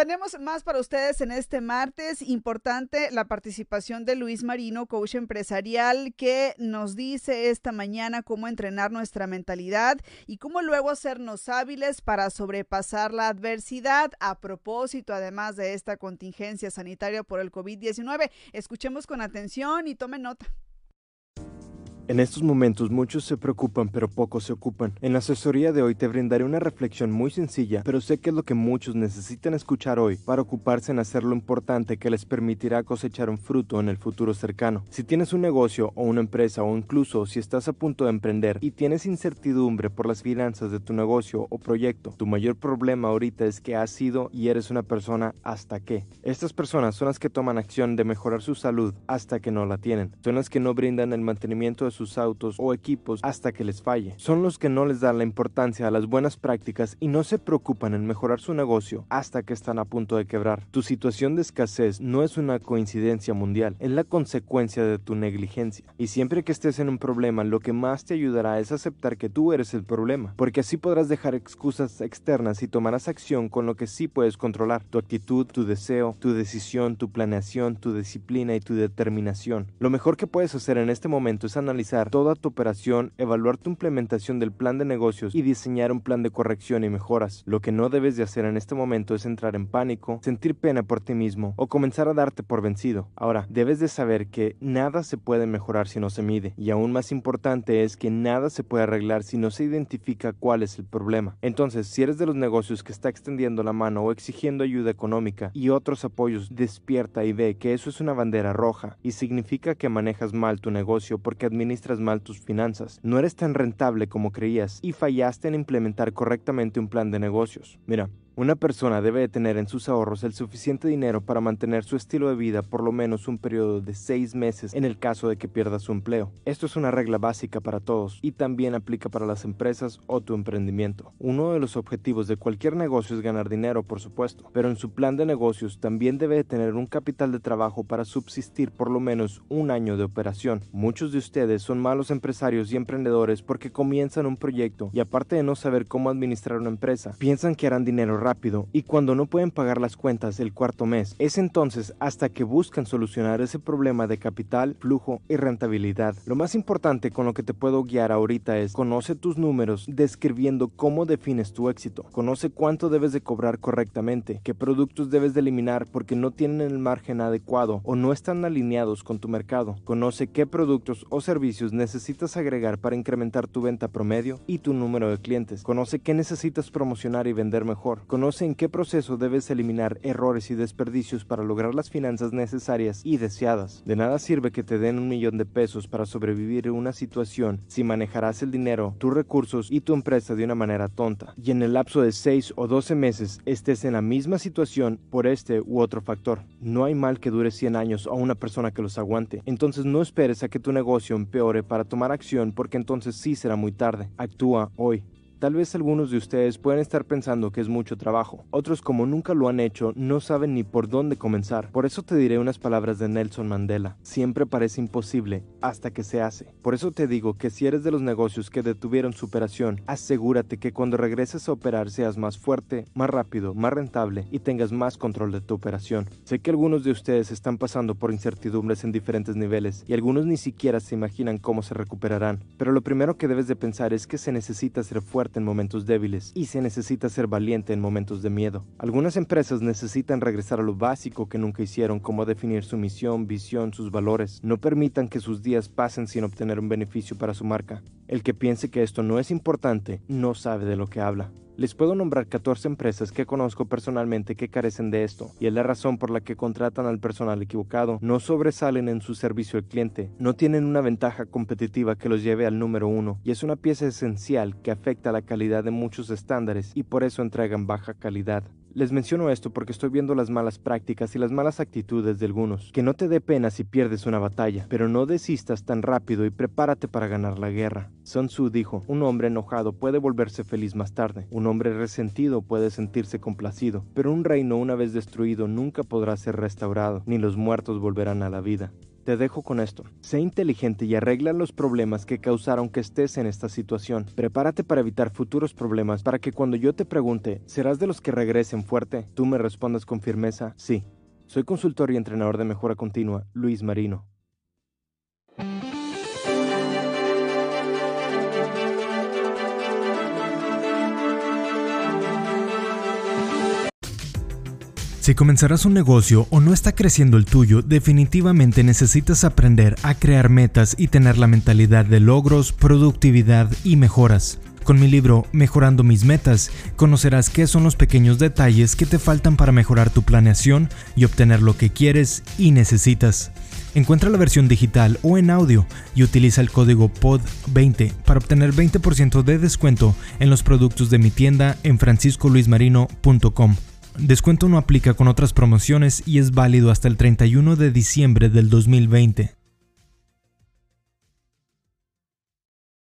Tenemos más para ustedes en este martes. Importante la participación de Luis Marino, coach empresarial, que nos dice esta mañana cómo entrenar nuestra mentalidad y cómo luego hacernos hábiles para sobrepasar la adversidad a propósito, además de esta contingencia sanitaria por el COVID-19. Escuchemos con atención y tomen nota. En estos momentos muchos se preocupan pero pocos se ocupan. En la asesoría de hoy te brindaré una reflexión muy sencilla, pero sé que es lo que muchos necesitan escuchar hoy para ocuparse en hacer lo importante que les permitirá cosechar un fruto en el futuro cercano. Si tienes un negocio o una empresa o incluso si estás a punto de emprender y tienes incertidumbre por las finanzas de tu negocio o proyecto, tu mayor problema ahorita es que has sido y eres una persona hasta que. Estas personas son las que toman acción de mejorar su salud hasta que no la tienen. Son las que no brindan el mantenimiento de sus autos o equipos hasta que les falle. Son los que no les dan la importancia a las buenas prácticas y no se preocupan en mejorar su negocio hasta que están a punto de quebrar. Tu situación de escasez no es una coincidencia mundial, es la consecuencia de tu negligencia. Y siempre que estés en un problema, lo que más te ayudará es aceptar que tú eres el problema, porque así podrás dejar excusas externas y tomarás acción con lo que sí puedes controlar, tu actitud, tu deseo, tu decisión, tu planeación, tu disciplina y tu determinación. Lo mejor que puedes hacer en este momento es analizar toda tu operación, evaluar tu implementación del plan de negocios y diseñar un plan de corrección y mejoras. Lo que no debes de hacer en este momento es entrar en pánico, sentir pena por ti mismo o comenzar a darte por vencido. Ahora, debes de saber que nada se puede mejorar si no se mide y aún más importante es que nada se puede arreglar si no se identifica cuál es el problema. Entonces, si eres de los negocios que está extendiendo la mano o exigiendo ayuda económica y otros apoyos, despierta y ve que eso es una bandera roja y significa que manejas mal tu negocio porque administras mal tus finanzas, no eres tan rentable como creías y fallaste en implementar correctamente un plan de negocios. Mira, una persona debe tener en sus ahorros el suficiente dinero para mantener su estilo de vida por lo menos un periodo de seis meses en el caso de que pierda su empleo. Esto es una regla básica para todos y también aplica para las empresas o tu emprendimiento. Uno de los objetivos de cualquier negocio es ganar dinero, por supuesto, pero en su plan de negocios también debe tener un capital de trabajo para subsistir por lo menos un año de operación. Muchos de ustedes son malos empresarios y emprendedores porque comienzan un proyecto y aparte de no saber cómo administrar una empresa, piensan que harán dinero rápido y cuando no pueden pagar las cuentas el cuarto mes, es entonces hasta que buscan solucionar ese problema de capital, flujo y rentabilidad. Lo más importante con lo que te puedo guiar ahorita es conoce tus números describiendo cómo defines tu éxito. Conoce cuánto debes de cobrar correctamente, qué productos debes de eliminar porque no tienen el margen adecuado o no están alineados con tu mercado. Conoce qué productos o servicios necesitas agregar para incrementar tu venta promedio y tu número de clientes. Conoce qué necesitas promocionar y vender mejor. En qué proceso debes eliminar errores y desperdicios para lograr las finanzas necesarias y deseadas. De nada sirve que te den un millón de pesos para sobrevivir en una situación si manejarás el dinero, tus recursos y tu empresa de una manera tonta. Y en el lapso de 6 o 12 meses estés en la misma situación por este u otro factor. No hay mal que dure 100 años o una persona que los aguante. Entonces no esperes a que tu negocio empeore para tomar acción porque entonces sí será muy tarde. Actúa hoy. Tal vez algunos de ustedes pueden estar pensando que es mucho trabajo. Otros como nunca lo han hecho no saben ni por dónde comenzar. Por eso te diré unas palabras de Nelson Mandela. Siempre parece imposible hasta que se hace. Por eso te digo que si eres de los negocios que detuvieron su operación, asegúrate que cuando regreses a operar seas más fuerte, más rápido, más rentable y tengas más control de tu operación. Sé que algunos de ustedes están pasando por incertidumbres en diferentes niveles y algunos ni siquiera se imaginan cómo se recuperarán. Pero lo primero que debes de pensar es que se necesita ser en momentos débiles y se necesita ser valiente en momentos de miedo. Algunas empresas necesitan regresar a lo básico que nunca hicieron, como definir su misión, visión, sus valores. No permitan que sus días pasen sin obtener un beneficio para su marca. El que piense que esto no es importante no sabe de lo que habla. Les puedo nombrar 14 empresas que conozco personalmente que carecen de esto, y es la razón por la que contratan al personal equivocado, no sobresalen en su servicio al cliente, no tienen una ventaja competitiva que los lleve al número uno, y es una pieza esencial que afecta la calidad de muchos estándares y por eso entregan baja calidad. Les menciono esto porque estoy viendo las malas prácticas y las malas actitudes de algunos. Que no te dé pena si pierdes una batalla, pero no desistas tan rápido y prepárate para ganar la guerra. Sun Tzu dijo, un hombre enojado puede volverse feliz más tarde, un hombre resentido puede sentirse complacido, pero un reino una vez destruido nunca podrá ser restaurado, ni los muertos volverán a la vida. Te dejo con esto. Sé inteligente y arregla los problemas que causaron que estés en esta situación. Prepárate para evitar futuros problemas para que cuando yo te pregunte, ¿serás de los que regresen fuerte? Tú me respondas con firmeza, sí. Soy consultor y entrenador de mejora continua, Luis Marino. Si comenzarás un negocio o no está creciendo el tuyo, definitivamente necesitas aprender a crear metas y tener la mentalidad de logros, productividad y mejoras. Con mi libro Mejorando mis metas, conocerás qué son los pequeños detalles que te faltan para mejorar tu planeación y obtener lo que quieres y necesitas. Encuentra la versión digital o en audio y utiliza el código POD20 para obtener 20% de descuento en los productos de mi tienda en franciscoluismarino.com. Descuento no aplica con otras promociones y es válido hasta el 31 de diciembre del 2020.